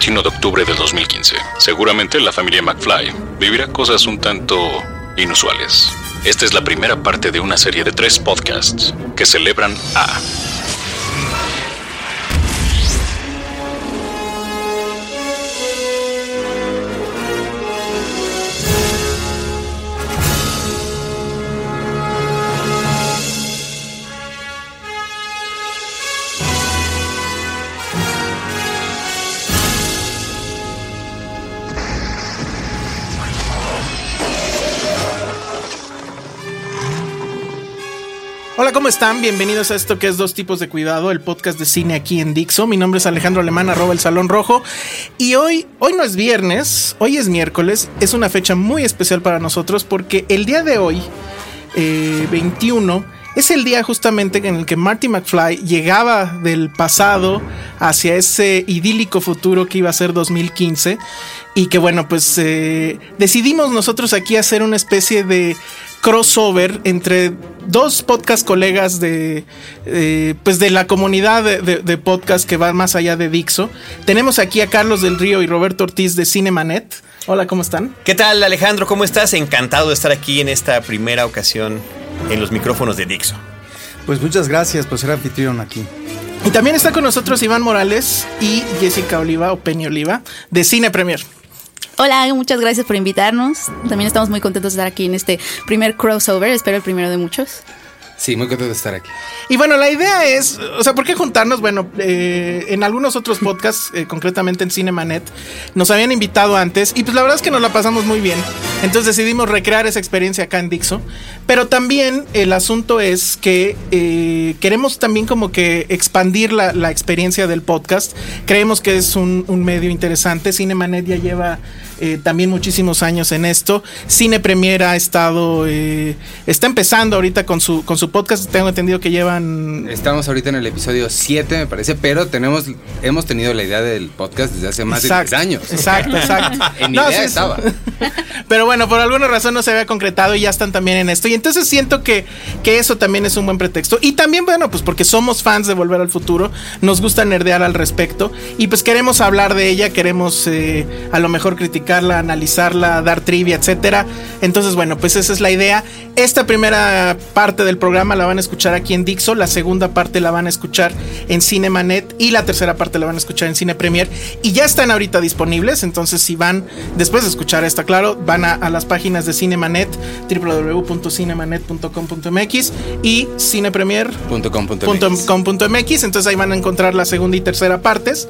21 de octubre del 2015. Seguramente la familia McFly vivirá cosas un tanto inusuales. Esta es la primera parte de una serie de tres podcasts que celebran a ¿cómo están? Bienvenidos a esto que es Dos Tipos de Cuidado, el podcast de cine aquí en Dixo. Mi nombre es Alejandro Alemán, arroba el Salón Rojo. Y hoy, hoy no es viernes, hoy es miércoles. Es una fecha muy especial para nosotros porque el día de hoy, eh, 21, es el día justamente en el que Marty McFly llegaba del pasado hacia ese idílico futuro que iba a ser 2015 y que bueno, pues eh, decidimos nosotros aquí hacer una especie de crossover entre dos podcast colegas de eh, pues de la comunidad de, de, de, podcast que va más allá de Dixo. Tenemos aquí a Carlos del Río y Roberto Ortiz de Cinemanet. Hola, ¿cómo están? ¿Qué tal, Alejandro? ¿Cómo estás? Encantado de estar aquí en esta primera ocasión en los micrófonos de Dixo. Pues muchas gracias por ser anfitrión aquí. Y también está con nosotros Iván Morales y Jessica Oliva o Peña Oliva de Cine Premier. Hola, muchas gracias por invitarnos. También estamos muy contentos de estar aquí en este primer crossover, espero el primero de muchos. Sí, muy contento de estar aquí. Y bueno, la idea es, o sea, ¿por qué juntarnos? Bueno, eh, en algunos otros podcasts, eh, concretamente en Cinemanet, nos habían invitado antes y pues la verdad es que nos la pasamos muy bien. Entonces decidimos recrear esa experiencia acá en Dixo. Pero también el asunto es que eh, queremos también como que expandir la, la, experiencia del podcast. Creemos que es un, un medio interesante. Cinemanet ya lleva eh, también muchísimos años en esto. Cine Premier ha estado, eh, está empezando ahorita con su, con su podcast. Tengo entendido que llevan. Estamos ahorita en el episodio 7, me parece, pero tenemos, hemos tenido la idea del podcast desde hace más exacto, de 10 años. Exacto, exacto. en no, idea sí, estaba. Pero bueno, por alguna razón no se había concretado y ya están también en esto. Y entonces siento que, que eso también es un buen pretexto. Y también, bueno, pues porque somos fans de Volver al Futuro, nos gusta nerdear al respecto. Y pues queremos hablar de ella, queremos eh, a lo mejor criticarla, analizarla, dar trivia, etcétera. Entonces, bueno, pues esa es la idea. Esta primera parte del programa la van a escuchar aquí en Dixo, la segunda parte la van a escuchar en Cinemanet y la tercera parte la van a escuchar en Cine Premier. Y ya están ahorita disponibles, entonces si van después de escuchar esta, claro, van a, las páginas de Cinemanet, www.cinemanet.com.mx y cinepremier.com.mx. Entonces ahí van a encontrar la segunda y tercera partes.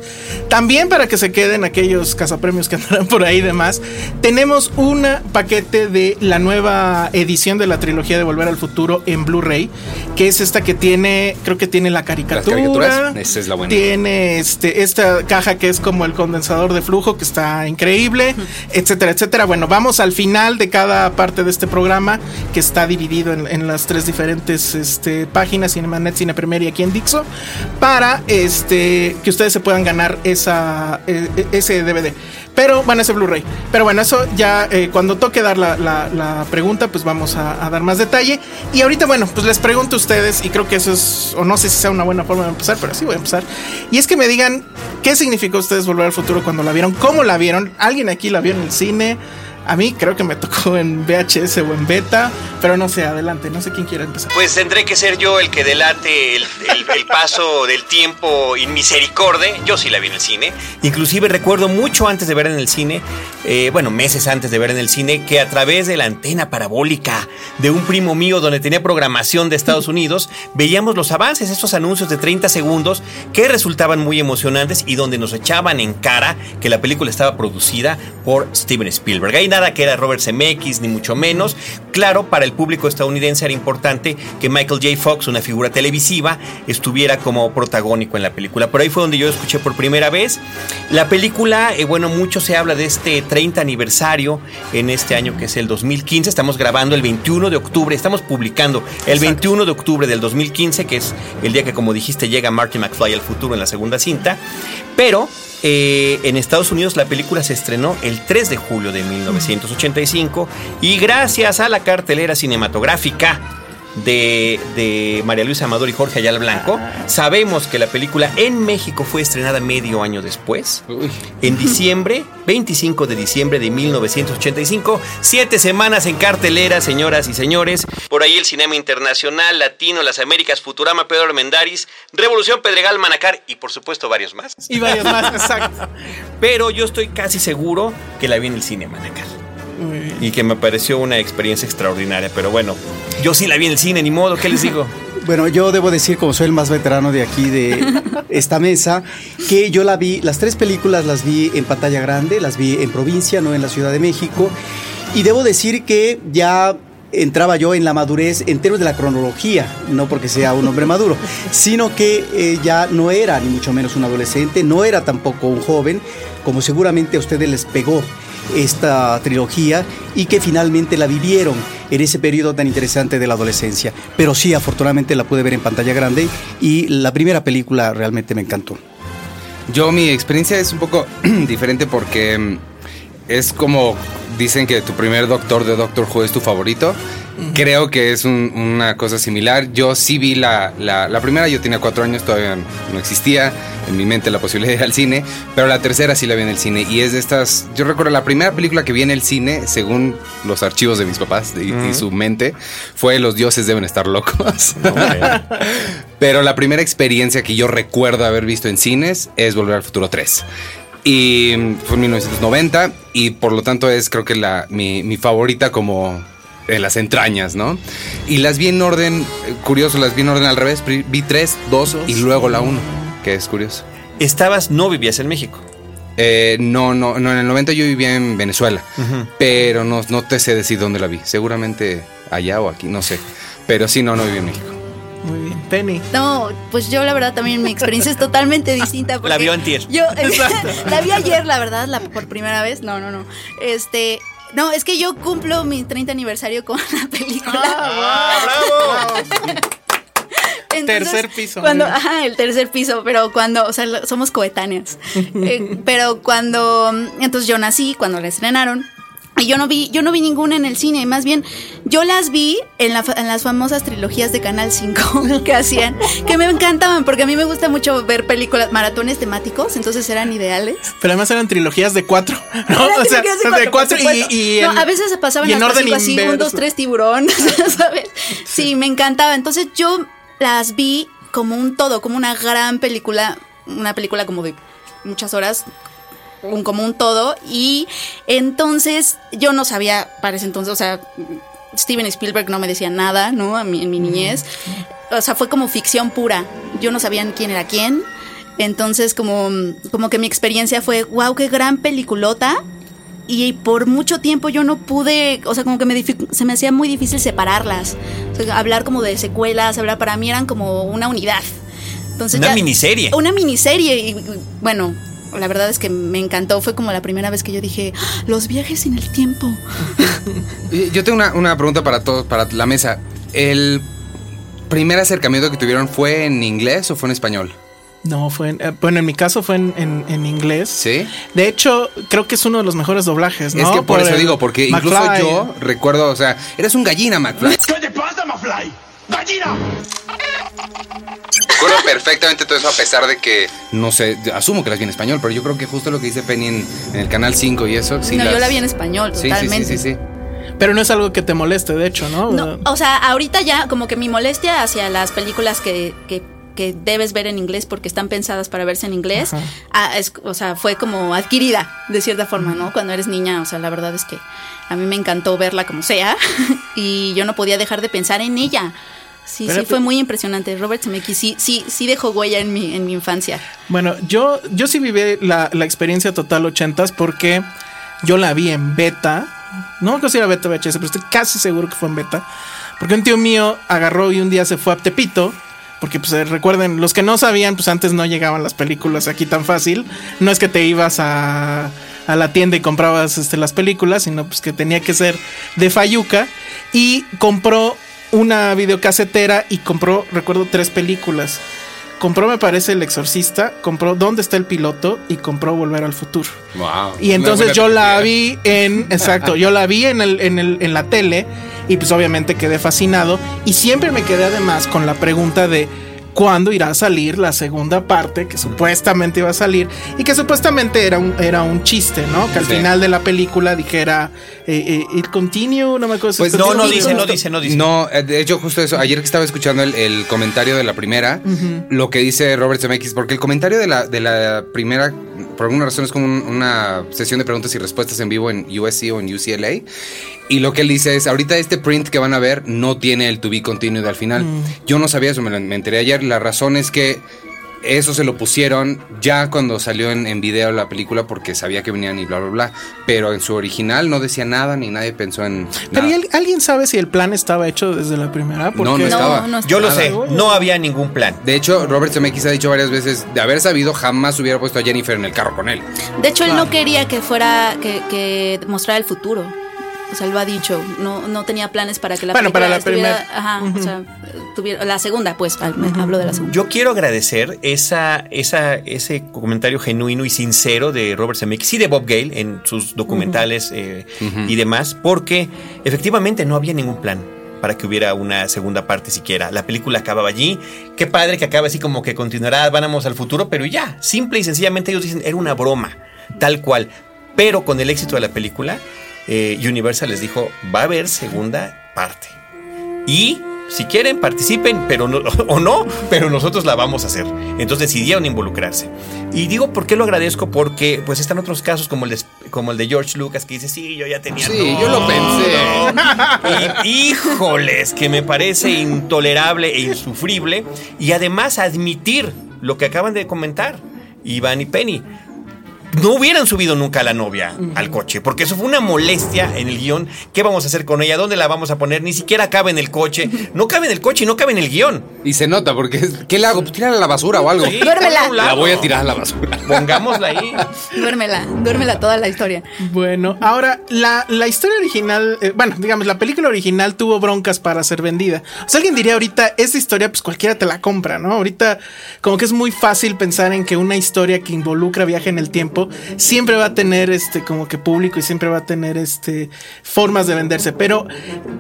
También para que se queden aquellos cazapremios que andarán por ahí y demás, tenemos un paquete de la nueva edición de la trilogía de Volver al Futuro en Blu-ray, que es esta que tiene, creo que tiene la caricatura. Esa es la buena. Tiene este, esta caja que es como el condensador de flujo, que está increíble, etcétera, etcétera. Bueno, vamos al final de cada parte de este programa, que está dividido en, las tres diferentes este, páginas, Cinemanet, Cine Premier y aquí en Dixo, para este, que ustedes se puedan ganar esa, e, e, ese DVD. Pero bueno, ese Blu-ray. Pero bueno, eso ya eh, cuando toque dar la, pregunta, pues vamos a, a, dar más detalle. Y ahorita, bueno, pues les pregunto a ustedes, y creo que eso es, o no sé si sea una buena forma de empezar, pero sí voy a empezar. Y es que me digan, ¿qué significó ustedes volver al futuro cuando la vieron? ¿Cómo la vieron? ¿Alguien aquí la vio en el cine? A mí creo que me tocó en VHS o en beta, pero no sé, adelante, no sé quién quiere empezar. Pues tendré que ser yo el que delate el, paso del tiempo inmisericorde. Yo sí la vi en el cine. Inclusive recuerdo mucho antes de ver en el cine, eh, bueno, meses antes de ver en el cine, que a través de la antena parabólica de un primo mío donde tenía programación de Estados Unidos, veíamos los avances, estos anuncios de 30 segundos que resultaban muy emocionantes y donde nos echaban en cara que la película estaba producida por Steven Spielberg nada que era Robert Zemeckis, ni mucho menos. Claro, para el público estadounidense era importante que Michael J. Fox, una figura televisiva, estuviera como protagónico en la película. Por ahí fue donde yo escuché por primera vez. La película, eh, bueno, mucho se habla de este 30 aniversario en este año que es el 2015. Estamos grabando el 21 de octubre, estamos publicando el 21 de octubre del 2015, que es el día que, como dijiste, llega Marty McFly al futuro en la segunda cinta. Pero eh, en Estados Unidos la película se estrenó el 3 de julio de 1985 y gracias a la cartelera cinematográfica de, María Luisa Amador y Jorge Ayala Blanco, ah. sabemos que la película en México fue estrenada medio año después, en diciembre, 25 de diciembre de 1985, siete semanas en cartelera, señoras y señores. Por ahí el cinema internacional, latino, las Américas, Futurama, Pedro Armendáriz, Revolución Pedregal, Manacar y por supuesto varios más. Y varios más, exacto. Pero yo estoy casi seguro que la vi en el cine Manacar y que me pareció una experiencia extraordinaria. Pero bueno, yo sí la vi en el cine, ni modo, ¿qué les digo? Bueno, yo debo decir, como soy el más veterano de aquí de esta mesa, que yo la vi, las tres películas las vi en pantalla grande, las vi en provincia, no en la Ciudad de México. Y debo decir que ya entraba yo en la madurez en términos de la cronología, no porque sea un hombre maduro, sino que eh, ya no era ni mucho menos un adolescente, no era tampoco un joven, como seguramente a ustedes les pegó esta trilogía y que finalmente la vivieron en ese periodo tan interesante de la adolescencia. Pero sí, afortunadamente la pude ver en pantalla grande y la primera película realmente me encantó. Yo mi experiencia es un poco diferente porque mm, es como dicen que tu primer doctor de Doctor Who es tu favorito. Creo que es una cosa similar. Yo sí vi la, la, primera, yo tenía cuatro años, todavía no existía en mi mente la posibilidad de ir al cine, pero la tercera sí la vi en el cine y es de estas, yo recuerdo la primera película que vi en el cine, según los archivos de mis papás y, su mente, fue Los dioses deben estar locos. pero la primera experiencia que yo recuerdo haber visto en cines es Volver al Futuro 3. Y fue en 1990 y por lo tanto es creo que la, mi, favorita como en las entrañas, ¿no? Y las vi en orden, eh, curioso, las vi en orden al revés, vi 3, 2 y luego la 1, que es curioso. ¿Estabas, no vivías en México? Eh, no, no, no, en el 90 yo vivía en Venezuela, pero no, no te sé decir dónde la vi, seguramente allá o aquí, no sé, pero sí, no, no viví en México. Muy bien. Penny. No, pues yo la verdad también mi experiencia es totalmente distinta. la vio antier. Yo la vi ayer, la verdad, la, por primera vez. No, no, no. Este, no, es que yo cumplo mi 30 aniversario con la película. ¡Ah, bravo! tercer piso. Cuando, ajá, el tercer piso, pero cuando, o sea, somos coetáneas. Eh, pero cuando, entonces yo nací, cuando la estrenaron, y yo no vi, yo no vi ninguna en el cine, más bien yo las vi en, las famosas trilogías de Canal 5 que hacían, que me encantaban, porque a mí me gusta mucho ver películas, maratones temáticos, entonces eran ideales. Pero además eran trilogías de cuatro, ¿no? O sea, de cuatro, y, a veces se pasaban en orden así, un, dos, tres tiburón, ¿sabes? Sí, me encantaba. Entonces yo las vi como un todo, como una gran película, una película como de muchas horas, un, como un todo. Y entonces yo no sabía para ese entonces, o sea, Steven Spielberg no me decía nada, ¿no? A mí, en mi niñez. O sea, fue como ficción pura. Yo no sabía quién era quién. Entonces, como, como que mi experiencia fue, wow, qué gran peliculota. Y por mucho tiempo yo no pude, o sea, como que me se me hacía muy difícil separarlas. hablar como de secuelas, hablar para mí eran como una unidad. Entonces, una miniserie. Una miniserie. Y bueno, la verdad es que me encantó. Fue como la primera vez que yo dije, ah, los viajes en el tiempo. yo tengo una, una pregunta para todos, para la mesa. ¿El primer acercamiento que tuvieron fue en inglés o fue en español? No, fue en, eh, bueno, en mi caso fue en, en, inglés. Sí. De hecho, creo que es uno de los mejores doblajes, ¿no? Es que por, eso digo, porque incluso yo recuerdo, o sea, eres un gallina, McFly. ¿Qué te pasa, McFly? ¡Gallina! Recuerdo perfectamente todo eso, a pesar de que, no sé, asumo que las vi en español, pero yo creo que justo lo que dice Penny en, el canal 5 y eso. Sí no, yo la vi en español, totalmente. Sí, sí, sí, sí. Pero no es algo que te moleste, de hecho, ¿no? No, o sea, ahorita ya como que mi molestia hacia las películas que, que que debes ver en inglés porque están pensadas para verse en inglés, ah, o sea, fue como adquirida de cierta forma, ¿no? Cuando eres niña, o sea, la verdad es que a mí me encantó verla como sea y yo no podía dejar de pensar en ella. Sí, sí, fue muy impresionante. Robert Zemeckis sí, sí, sí dejó huella en mi, en mi infancia. Bueno, yo, yo sí viví la, la experiencia total ochentas porque yo la vi en beta. No me considero beta VHS, pero estoy casi seguro que fue en beta. Porque un tío mío agarró y un día se fue a Tepito porque pues eh, recuerden, los que no sabían, pues antes no llegaban las películas aquí tan fácil. No es que te ibas a, a la tienda y comprabas este, las películas, sino pues que tenía que ser de Fayuca. Y compró una videocasetera y compró, recuerdo, tres películas. Compró, me parece, El Exorcista, compró ¿Dónde está el piloto? y compró Volver al Futuro. Wow. Y entonces yo la vi en, exacto, yo la vi en, el, en, el, en la tele y pues obviamente quedé fascinado y siempre me quedé además con la pregunta de cuándo irá a salir la segunda parte que supuestamente iba a salir y que supuestamente era un, era un chiste, ¿no? Que al final de la película dijera eh, eh, it continue, no me acuerdo. Pues no, no dice, no dice, no dice. No, eh, de hecho justo eso, ayer que estaba escuchando el, comentario de la primera, lo que dice Robert Zemeckis, porque el comentario de la, de la primera, por alguna razón es como una sesión de preguntas y respuestas en vivo en USC o en UCLA y lo que él dice es, ahorita este print que van a ver no tiene el to be continued al final. Mm. Yo no sabía eso, me, me, enteré ayer. La razón es que eso se lo pusieron ya cuando salió en, video la película porque sabía que venían y bla, bla, bla. Pero en su original no decía nada ni nadie pensó en... Pero ¿alguien sabe si el plan estaba hecho desde la primera? No, no estaba. Yo lo sé, no había ningún plan. De hecho, Robert Zemeckis ha dicho varias veces, de haber sabido, jamás hubiera puesto a Jennifer en el carro con él. De hecho, él no quería que fuera, que, que mostrara el futuro. O sea, lo ha dicho, no, no tenía planes para que la bueno, para la primera. Ajá, o sea, tuviera, la segunda, pues, hablo de la segunda. Yo quiero agradecer esa, esa, ese comentario genuino y sincero de Robert Zemeckis y de Bob Gale en sus documentales eh, y demás, porque efectivamente no había ningún plan para que hubiera una segunda parte siquiera. La película acababa allí. Qué padre que acabe así como que continuará, vamos al futuro, pero ya, simple y sencillamente ellos dicen, era una broma, tal cual. Pero con el éxito de la película, eh, Universal les dijo, va a haber segunda parte. Y si quieren, participen, pero no, o no, pero nosotros la vamos a hacer. Entonces decidieron involucrarse. Y digo, ¿por qué lo agradezco? Porque pues están otros casos como el de, como el de George Lucas que dice, sí, yo ya tenía... Sí, yo lo pensé. híjoles, que me parece intolerable e insufrible. Y además admitir lo que acaban de comentar, Iván y Penny no hubieran subido nunca a la novia al coche, porque eso fue una molestia en el guion. ¿Qué vamos a hacer con ella? ¿Dónde la vamos a poner? Ni siquiera cabe en el coche. No cabe en el coche y no cabe en el guion. Y se nota, porque ¿qué le hago? Pues tírala a la basura o algo. duérmela. La voy a tirar a la basura. Pongámosla ahí. duérmela, duérmela toda la historia. Bueno, ahora, la, la historia original, eh, bueno, digamos, la película original tuvo broncas para ser vendida. O sea, alguien diría ahorita, esta historia, pues cualquiera te la compra, ¿no? Ahorita, como que es muy fácil pensar en que una historia que involucra viaje en el tiempo siempre va a tener este como que público y siempre va a tener este formas de venderse. Pero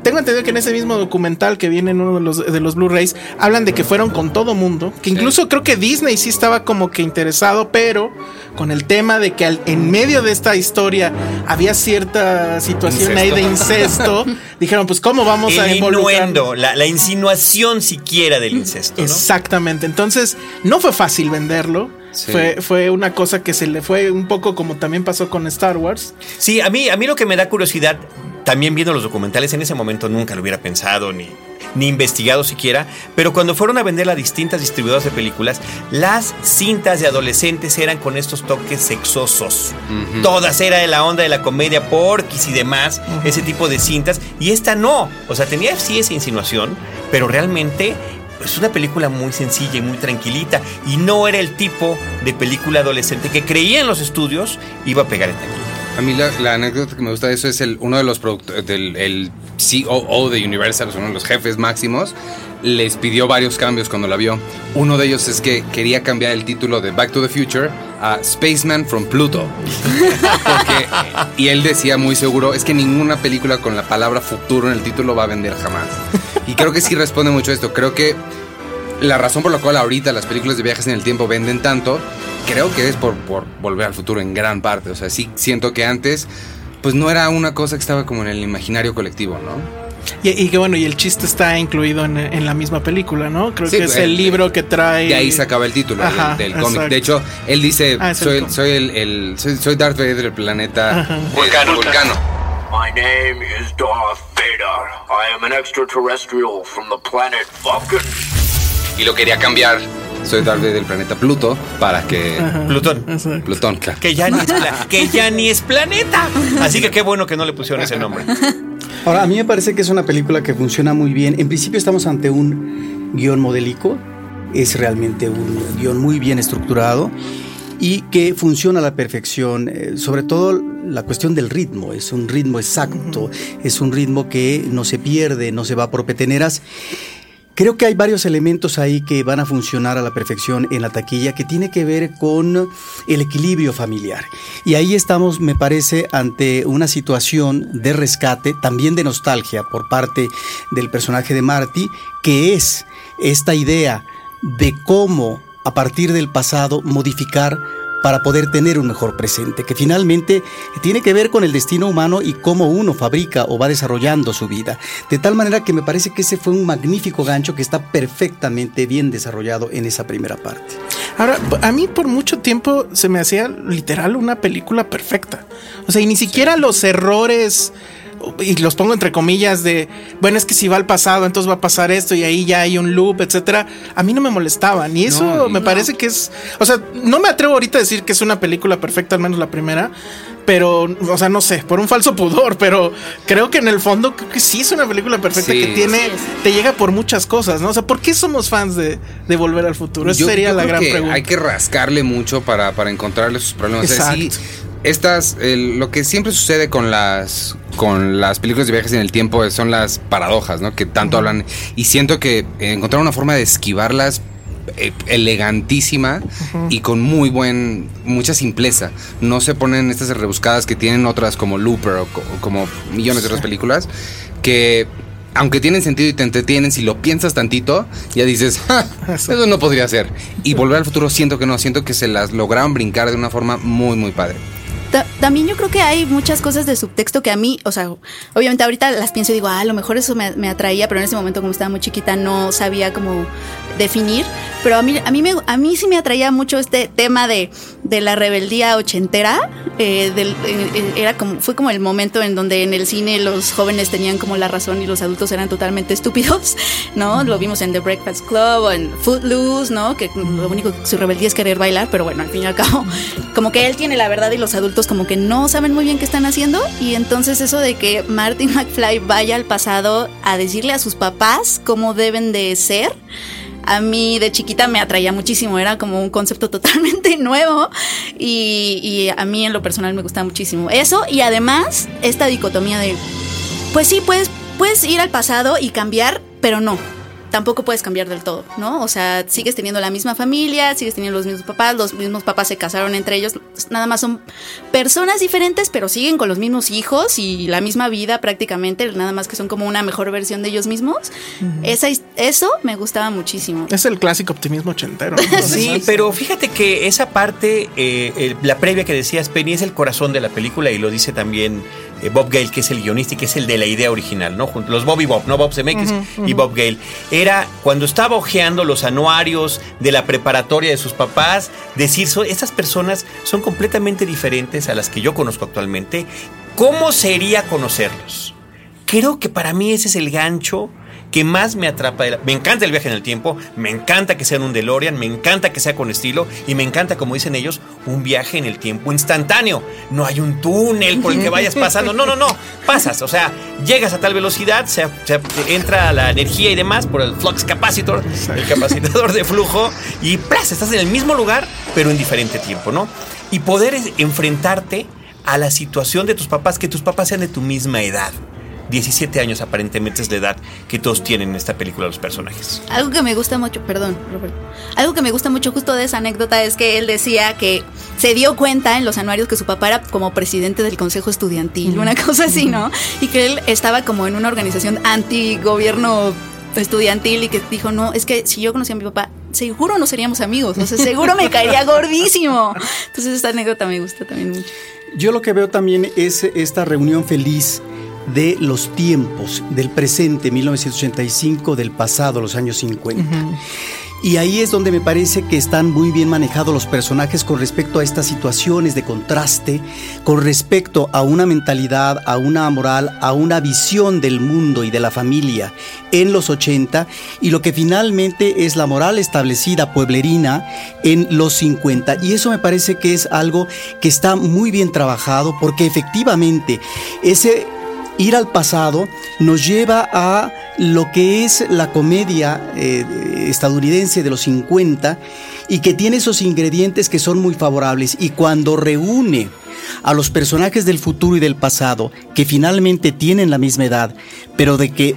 tengo entendido que en ese mismo documental que viene en uno de los, de los Blu-rays, hablan de que fueron con todo mundo, que incluso creo que Disney sí estaba como que interesado, pero con el tema de que en medio de esta historia había cierta situación ahí de incesto, dijeron, pues cómo vamos a involucrar la, la, insinuación siquiera del incesto. Exactamente, entonces no fue fácil venderlo Fue, fue una cosa que se le fue un poco como también pasó con Star Wars. Sí, a mí, a mí lo que me da curiosidad, también viendo los documentales, en ese momento nunca lo hubiera pensado ni, ni investigado siquiera, pero cuando fueron a vender a distintas distribuidoras de películas, las cintas de adolescentes eran con estos toques sexosos. Todas era de la onda de la comedia porquis y demás, ese tipo de cintas, y esta no. O sea, tenía sí esa insinuación, pero realmente es una película muy sencilla y muy tranquilita, y no era el tipo de película adolescente que creía en los estudios iba a pegar en taquilla. A mí la, anécdota que me gusta de eso es el, uno de los productores, del el COO de Universal, uno de los jefes máximos, les pidió varios cambios cuando la vio. Uno de ellos es que quería cambiar el título de Back to the Future a Spaceman from Pluto. Porque- y él decía muy seguro, es que ninguna película con la palabra futuro en el título va a vender jamás. Y creo que sí responde mucho a esto. Creo que la razón por la cual ahorita las películas de viajes en el tiempo venden tanto, creo que es por, por volver al futuro en gran parte. O sea, sí siento que antes, pues no era una cosa que estaba como en el imaginario colectivo, ¿no? Y, y que bueno, y el chiste está incluido en, en la misma película, ¿no? Creo Sí, que es el- el libro que trae. De ahí se acaba el título del- Ajá, del, cómic. exacto. De hecho, él dice, Ah, es el soy, cómic. soy el, el- soy, soy Darth Vader del planeta Ajá. Vulcano. Vulcano. My name is Darth Vader. I am an extraterrestrial from the planet Vulcan. Y lo quería cambiar. Soy Darth Vader del planeta Pluto para que... Plutón. Exacto. Plutón, claro. Que ya, ni es que ya ni es planeta. Así que qué bueno que no le pusieron ese nombre. Ahora, a mí me parece que es una película que funciona muy bien. En principio estamos ante un guion modélico, es realmente un guion muy bien estructurado y que funciona a la perfección, eh, sobre todo la cuestión del ritmo, es un ritmo exacto, es un ritmo que no se pierde, no se va por peteneras. Creo que hay varios elementos ahí que van a funcionar a la perfección en la taquilla que tiene que ver con el equilibrio familiar. Y ahí estamos, me parece, ante una situación de rescate, también de nostalgia por parte del personaje de Marty, que es esta idea de cómo a partir del pasado modificar para poder tener un mejor presente, que finalmente tiene que ver con el destino humano y cómo uno fabrica o va desarrollando su vida. De tal manera que me parece que ese fue un magnífico gancho que está perfectamente bien desarrollado en esa primera parte. Ahora, a mí por mucho tiempo se me hacía literal una película perfecta. O sea, y ni siquiera los errores, y los pongo entre comillas, de, bueno, es que si va al pasado, entonces va a pasar esto y ahí ya hay un loop, etcétera. A mí no me molestaban. Y eso No, me no. parece que es. O sea, no me atrevo ahorita a decir que es una película perfecta, al menos la primera. Pero, o sea, no sé, por un falso pudor, pero creo que en el fondo creo que sí es una película perfecta Sí. que tiene, Sí te llega por muchas cosas, ¿no? O sea, ¿por qué somos fans de, de Volver al Futuro? Esa Yo- sería yo la creo gran que pregunta. Hay que rascarle mucho para, para encontrarle sus problemas. O sea, sí, Exacto. Estas, el- lo que siempre sucede con las, con las películas de viajes en el tiempo son las paradojas, ¿no? Que tanto hablan. Y siento que encontrar una forma de esquivarlas eh, elegantísima y con muy buen, mucha simpleza. No se ponen estas rebuscadas que tienen otras como Looper o, co- o como millones de otras películas que aunque tienen sentido y te entretienen, si lo piensas tantito, ya dices, "Ja, eso no podría ser. Y volver al futuro siento que no, siento que se las lograron brincar de una forma muy, muy padre. Ta- También yo creo que hay muchas cosas de subtexto que a mí, o sea, obviamente ahorita las pienso y digo, ah, a lo mejor eso me, me atraía, pero en ese momento como estaba muy chiquita no sabía cómo definir. Pero a mí, a mí, me, a mí sí me atraía mucho este tema de, de la rebeldía ochentera. eh, del- eh, eh, era como, fue como el momento en donde en el cine los jóvenes tenían como la razón y los adultos eran totalmente estúpidos, ¿no? Lo vimos en The Breakfast Club o en Footloose, ¿no? Que lo único que su rebeldía es querer bailar, pero bueno, al fin y al cabo, como que él tiene la verdad y los adultos como que no saben muy bien qué están haciendo. Y entonces eso de que Martin McFly vaya al pasado a decirle a sus papás cómo deben de ser. A mí de chiquita me atraía muchísimo, era como un concepto totalmente nuevo y, y a mí en lo personal me gustaba muchísimo eso y además esta dicotomía de, pues sí, puedes, puedes ir al pasado y cambiar, pero no. Tampoco puedes cambiar del todo, ¿no? O sea, sigues teniendo la misma familia, sigues teniendo los mismos papás, los mismos papás se casaron entre ellos, nada más son personas diferentes, pero siguen con los mismos hijos y la misma vida prácticamente, nada más que son como una mejor versión de ellos mismos. Esa, eso me gustaba muchísimo. Es el clásico optimismo ochentero. ¿no? Sí, pero fíjate que esa parte, eh, eh, la previa que decías, Penny, es el corazón de la película y lo dice también eh, Bob Gale, que es el guionista y que es el de la idea original, ¿no? Los Bob y Bob, ¿no? Bob Zemeckis y Bob Gale. Era cuando estaba hojeando los anuarios de la preparatoria de sus papás, decir, estas personas son completamente diferentes a las que yo conozco actualmente. ¿Cómo sería conocerlos? Creo que para mí ese es el gancho que más me atrapa. Me encanta el viaje en el tiempo, me encanta que sea en un DeLorean, me encanta que sea con estilo y me encanta, como dicen ellos, un viaje en el tiempo instantáneo. No hay un túnel por el que vayas pasando. No, no, no. Pasas, o sea, llegas a tal velocidad, se, entra la energía y demás por el flux capacitor, el capacitador de flujo y ¡plas! estás en el mismo lugar, pero en diferente tiempo, ¿no? Y poder enfrentarte a la situación de tus papás, que tus papás sean de tu misma edad. 17 años aparentemente es la edad que todos tienen en esta película los personajes. Algo que me gusta mucho, perdón, Roberto. Algo que me gusta mucho justo de esa anécdota es que él decía que se dio cuenta en los anuarios que su papá era como presidente del consejo estudiantil, una cosa así, ¿no? Y que él estaba como en una organización anti-gobierno estudiantil y que dijo, no, es que si yo conocía a mi papá, seguro no seríamos amigos, o sea, seguro me caería gordísimo. Entonces esta anécdota me gusta también mucho. Yo lo que veo también es esta reunión feliz de los tiempos, del presente, 1985, del pasado, los años 50. Y ahí es donde me parece que están muy bien manejados los personajes con respecto a estas situaciones de contraste, con respecto a una mentalidad, a una moral, a una visión del mundo y de la familia en los 80 y lo que finalmente es la moral establecida pueblerina en los 50. Y eso me parece que es algo que está muy bien trabajado porque efectivamente ese ir al pasado nos lleva a lo que es la comedia eh, estadounidense de los 50 y que tiene esos ingredientes que son muy favorables. Y cuando reúne a los personajes del futuro y del pasado que finalmente tienen la misma edad, pero de que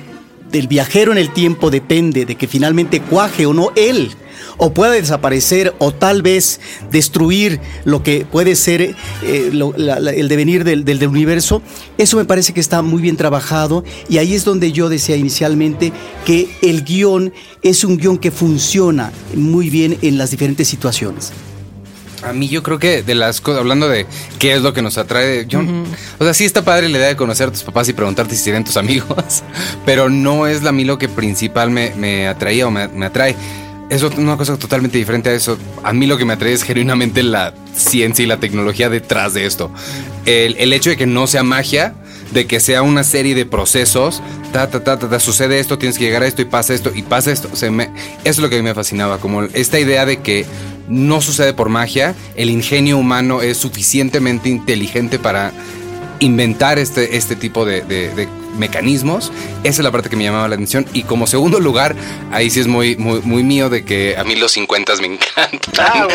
del viajero en el tiempo depende de que finalmente cuaje o no él o puede desaparecer o tal vez destruir lo que puede ser eh, el devenir del, del, universo, eso me parece que está muy bien trabajado y ahí es donde yo decía inicialmente que el guion es un guion que funciona muy bien en las diferentes situaciones. A mí yo creo que de las cosas, hablando de qué es lo que nos atrae, yo, o sea, sí está padre la idea de conocer a tus papás y preguntarte si tienen tus amigos, pero no es la a mí lo que principal me, me atraía o me, me atrae es una cosa totalmente diferente a eso. A mí lo que me atrae es genuinamente la ciencia y la tecnología detrás de esto. El, hecho de que no sea magia, de que sea una serie de procesos, ta, ta, ta, ta, sucede esto, tienes que llegar a esto y pasa esto y pasa esto. O sea, eso es lo que a mí me fascinaba, como esta idea de que no sucede por magia, el ingenio humano es suficientemente inteligente para inventar este, este tipo de mecanismos. Esa es la parte que me llamaba la atención. Y como segundo lugar, ahí sí es muy, muy, muy mío de que a mí los 50 me encantan. Ah,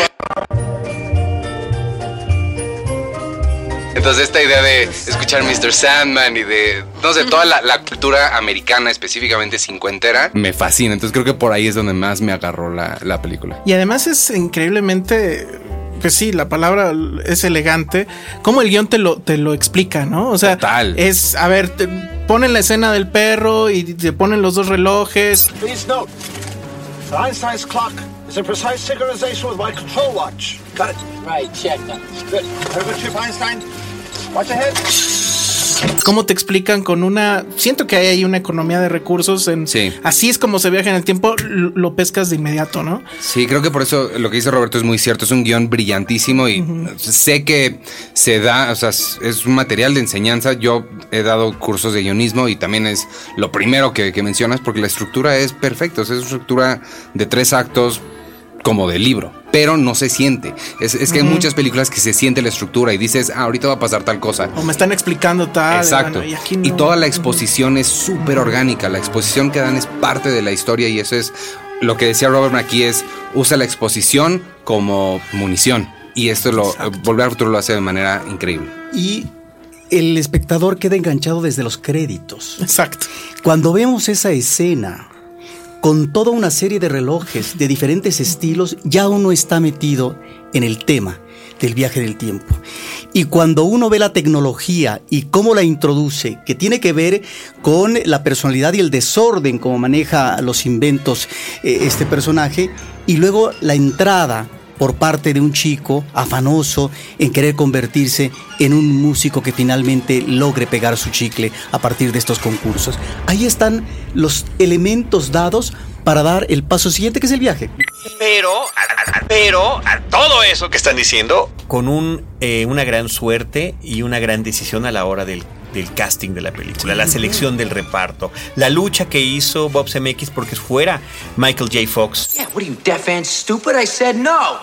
Entonces esta idea de escuchar Mr. Sandman y de, no sé, toda la, cultura americana, específicamente cincuentera, me fascina. Entonces creo que por ahí es donde más me agarró la, la película. Y además es increíblemente pues sí, la palabra es elegante, como el guion te lo, te lo explica, ¿no? O sea, es, a ver, te ponen la escena del perro y te ponen los dos relojes. Please note, Einstein's clock is in precise synchronization with my control watch. Got it? Right, check. Good. Have a good trip, Einstein. Watch ahead. ¿Cómo te explican con una... Siento que hay ahí una economía de recursos en... Sí. Así es como se viaja en el tiempo, lo pescas de inmediato, ¿no? Sí, creo que por eso lo que dice Roberto es muy cierto. Es un guion brillantísimo y sé que se da, o sea, es un material de enseñanza. Yo he dado cursos de guionismo y también es lo primero que, que mencionas porque la estructura es perfecta. O sea, es una estructura de tres actos como de libro, pero no se siente. Es, que hay muchas películas que se siente la estructura y dices, ah, ahorita va a pasar tal cosa. O me están explicando tal. Exacto. y, toda la exposición es súper orgánica. La exposición que dan es parte de la historia y eso es lo que decía Robert McKee es usa la exposición como munición. Y esto lo Volver al futuro lo hace de manera increíble. Y el espectador queda enganchado desde los créditos. Exacto. Cuando vemos esa escena con toda una serie de relojes de diferentes estilos, ya uno está metido en el tema del viaje del tiempo. Y cuando uno ve la tecnología y cómo la introduce, que tiene que ver con la personalidad y el desorden, como maneja los inventos eh, este personaje, y luego la entrada por parte de un chico afanoso en querer convertirse en un músico que finalmente logre pegar su chicle a partir de estos concursos. Ahí están los elementos dados para dar el paso siguiente que es el viaje. Pero, pero, a todo eso que están diciendo, con un, eh, una gran suerte y una gran decisión a la hora del, del casting de la película, la selección del reparto, la lucha que hizo Bob Zemeckis porque fuera Michael J. Fox. Yeah, what are you, deaf and stupid? I said no.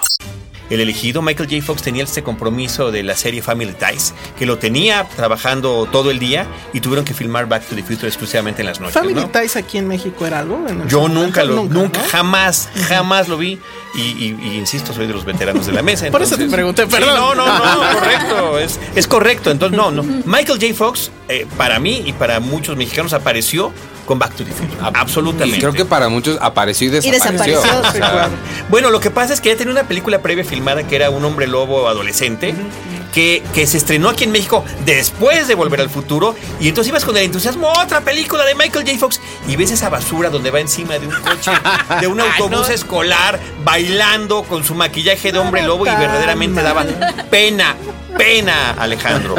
El elegido Michael J. Fox tenía este compromiso de la serie Family Ties, que lo tenía trabajando todo el día y tuvieron que filmar Back to the Future exclusivamente en las noches. Family ¿no? Ties aquí en México era algo. Yo nunca lo, nunca, ¿no? jamás, jamás lo vi. Y, y- y insisto, soy de los veteranos de la mesa. Por eso te pregunté, Sí, perdón. no, no, no, correcto. Es, es correcto. Entonces, no, no. Michael J. Fox, eh, para mí y para muchos mexicanos, apareció con Back to the Future. Absolutamente. Y creo que para muchos apareció y desapareció. desapareció, O sea, claro. Bueno, lo que pasa es que ya tenía una película previa filmada que era Un hombre lobo adolescente. Que, que se estrenó aquí en México después de Volver al Futuro. Y entonces ibas con el entusiasmo, otra película de Michael J. Fox. Y ves esa basura donde va encima de un coche, de un autobús escolar, bailando con su maquillaje de hombre lobo. Y verdaderamente daba pena, pena, Alejandro.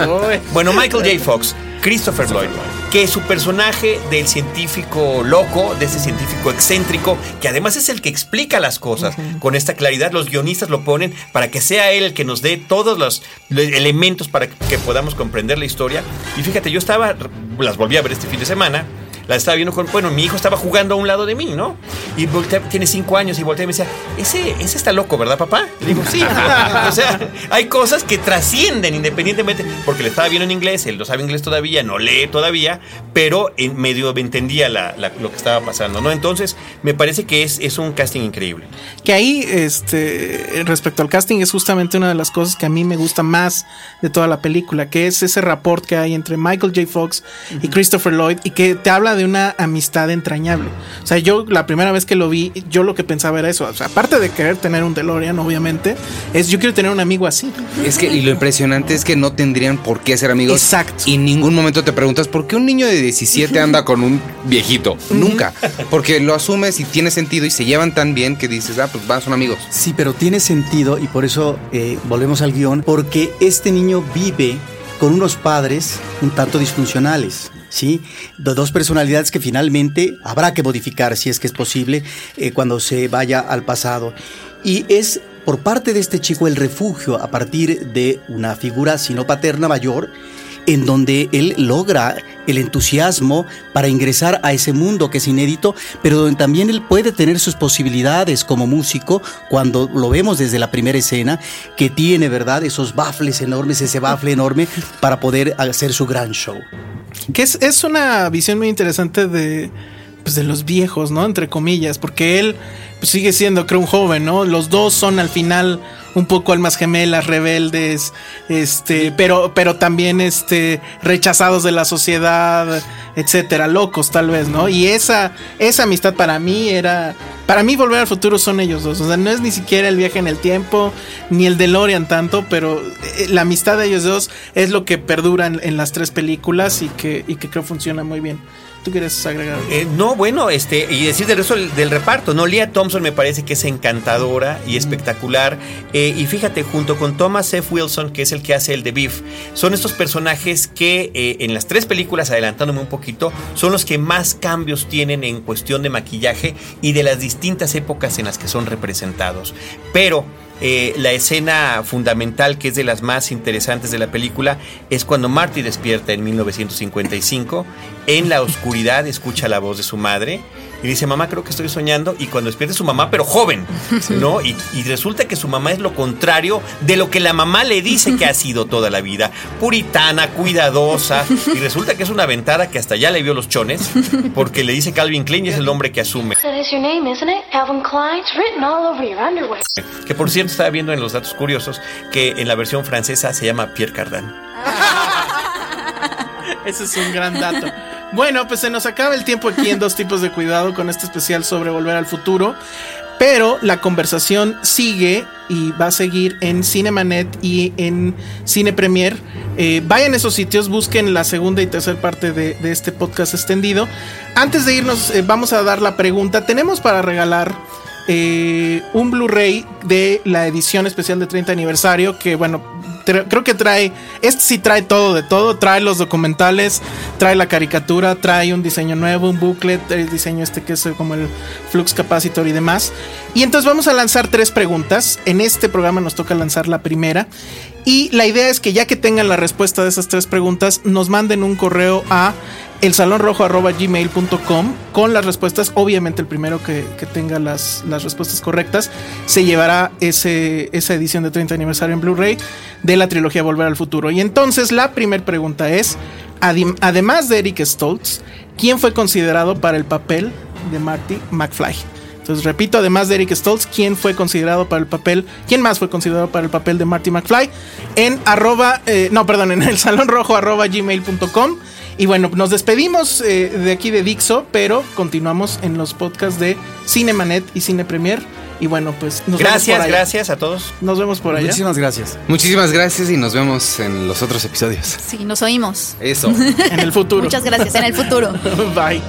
Bueno, Michael J. Fox, Christopher Lloyd, que su personaje del científico loco, de ese científico excéntrico, que además es el que explica las cosas con esta claridad, los guionistas lo ponen para que sea él el que nos dé todos los le- elementos para que podamos comprender la historia. Y fíjate, yo estaba, las volví a ver este fin de semana. Las estaba viendo con. Bueno, mi hijo estaba jugando a un lado de mí, ¿no? Y voltea- tiene cinco años y voltea y me decía, ese, ese está loco, ¿verdad, papá? Le digo, sí. o sea, hay cosas que trascienden independientemente, porque le estaba viendo en inglés, él no sabe inglés todavía, no lee todavía, pero en medio entendía la- la- lo que estaba pasando, ¿no? Entonces, me parece que es, es un casting increíble. Que ahí, este, respecto al casting, es justamente una de las cosas que a mí me gusta más de toda la película, que es ese rapport que hay entre Michael J. Fox y Christopher Lloyd y que te habla de una amistad entrañable. O sea, yo la primera vez que lo vi, yo lo que pensaba era eso. O sea, aparte de querer tener un DeLorean, obviamente, es yo quiero tener un amigo así. Es que, y lo impresionante es que no tendrían por qué ser amigos. Exacto. Y en ningún momento te preguntas, ¿por qué un niño de 17 anda con un viejito? Nunca. Porque lo asumes y tiene sentido y se llevan tan bien que dices, ah, pues van, son amigos. Sí, pero tiene sentido y por eso eh, volvemos al guion, porque este niño vive con unos padres un tanto disfuncionales. ¿Sí? Dos personalidades que finalmente habrá que modificar si es que es posible eh, cuando se vaya al pasado. Y es por parte de este chico el refugio a partir de una figura, si no paterna, mayor, en donde él logra el entusiasmo para ingresar a ese mundo que es inédito, pero donde también él puede tener sus posibilidades como músico cuando lo vemos desde la primera escena, que tiene, ¿verdad?, esos baffles enormes, ese baffle enorme para poder hacer su gran show. Que es, es una visión muy interesante de, pues, de los viejos, ¿no? Entre comillas, porque él pues, sigue siendo, creo, un joven, ¿no? Los dos son al final un poco almas gemelas, rebeldes, este, pero, pero también este, rechazados de la sociedad, etcétera, locos tal vez, ¿no? Y esa, esa amistad para mí era, para mí volver al futuro son ellos dos, o sea, no es ni siquiera el viaje en el tiempo, ni el DeLorean tanto, pero eh, la amistad de ellos dos es lo que perdura en, en las tres películas y que, y que creo funciona muy bien. ¿Tú quieres agregar? Eh, no, bueno, este, y decir del resto del, reparto, ¿no? Leah Thompson me parece que es encantadora y espectacular. Eh, y fíjate, junto con Thomas F. Wilson, que es el que hace el de Beef, son estos personajes que eh, en las tres películas, adelantándome un poquito, son los que más cambios tienen en cuestión de maquillaje y de las distintas épocas en las que son representados. Pero. Eh, la escena fundamental, que es de las más interesantes de la película, es cuando Marty despierta en 1955. En la oscuridad escucha la voz de su madre y dice, mamá, creo que estoy soñando. Y cuando despierta es su mamá, pero joven, ¿no? Y, y resulta que su mamá es lo contrario de lo que la mamá le dice que ha sido toda la vida. Puritana, cuidadosa. Y resulta que es una aventada que hasta ya le vio los chones, porque le dice Calvin Klein y es el hombre que asume. Que por cierto estaba viendo en los datos curiosos que en la versión francesa se llama Pierre Cardin. Ese es un gran dato. Bueno, pues se nos acaba el tiempo aquí en Dos Tipos de Cuidado con este especial sobre Volver al Futuro. Pero la conversación sigue y va a seguir en Cinemanet y en Cine Premier. Eh, vayan a esos sitios, busquen la segunda y tercera parte de, este podcast extendido. Antes de irnos, eh, vamos a dar la pregunta. Tenemos para regalar eh, un Blu-ray de la edición especial de 30 aniversario que bueno, creo que trae, este sí trae todo de todo, trae los documentales, trae la caricatura, trae un diseño nuevo, un booklet, el diseño este que es como el flux capacitor y demás. Y entonces vamos a lanzar tres preguntas. En este programa nos toca lanzar la primera. Y la idea es que ya que tengan la respuesta de esas tres preguntas, nos manden un correo a elsalonrojo.gmail.com con las respuestas. Obviamente el primero que, tenga las, las, respuestas correctas se llevará ese, esa edición de 30 aniversario en Blu-ray de la trilogía Volver al Futuro. Y entonces la primera pregunta es, además de Eric Stoltz, ¿quién fue considerado para el papel de Marty McFly? Entonces, repito, además de Eric Stoltz, ¿quién fue considerado para el papel? ¿Quién más fue considerado para el papel de Marty McFly? En arroba, eh, no, perdón, en el salón rojo arroba gmail.com. Y bueno, nos despedimos eh, de aquí de Dixo, pero continuamos en los podcasts de Cinemanet y Cine Premier. Y bueno, pues nos gracias, vemos gracias a todos. Nos vemos por allá. Muchísimas gracias. Muchísimas gracias y nos vemos en los otros episodios. Sí, nos oímos. Eso. en el futuro. Muchas gracias, en el futuro. Bye.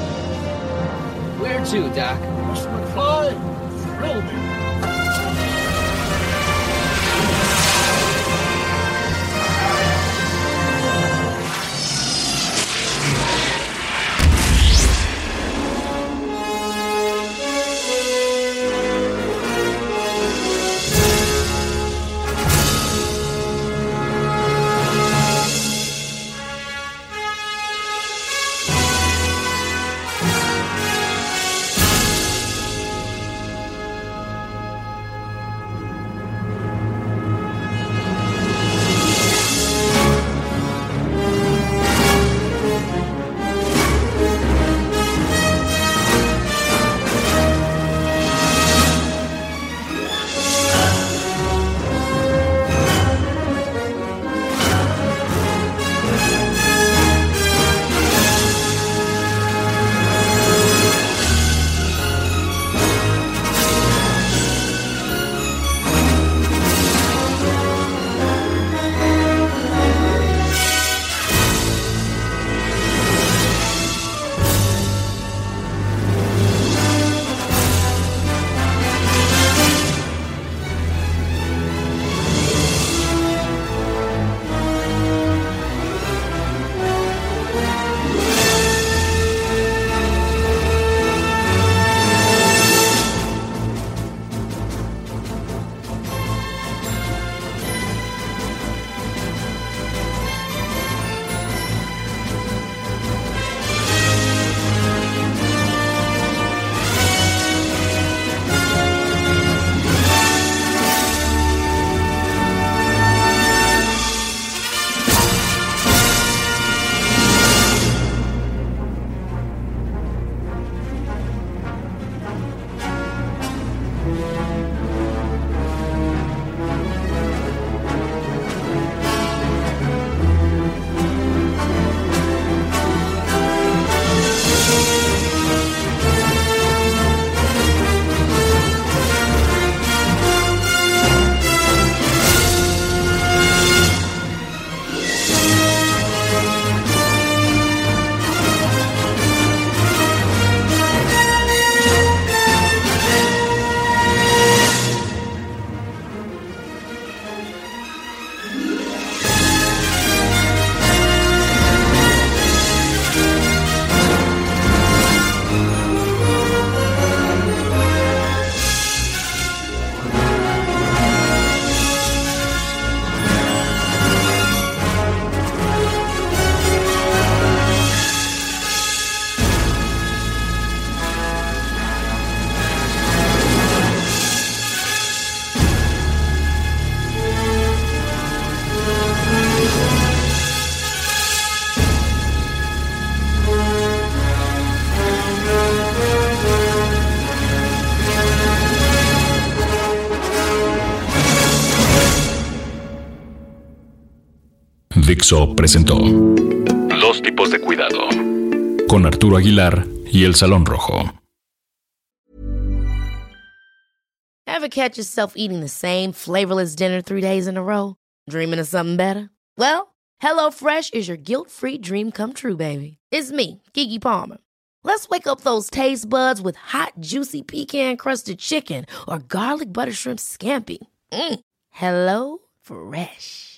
Presentó Dos tipos de cuidado con Arturo Aguilar y El Salón Rojo. Ever catch yourself eating the same flavorless dinner three days in a row? Dreaming of something better? Well, HelloFresh is your guilt-free dream come true, baby. It's me, Kiki Palmer. Let's wake up those taste buds with hot, juicy pecan crusted chicken or garlic butter shrimp scampi. Mm. Hello Fresh.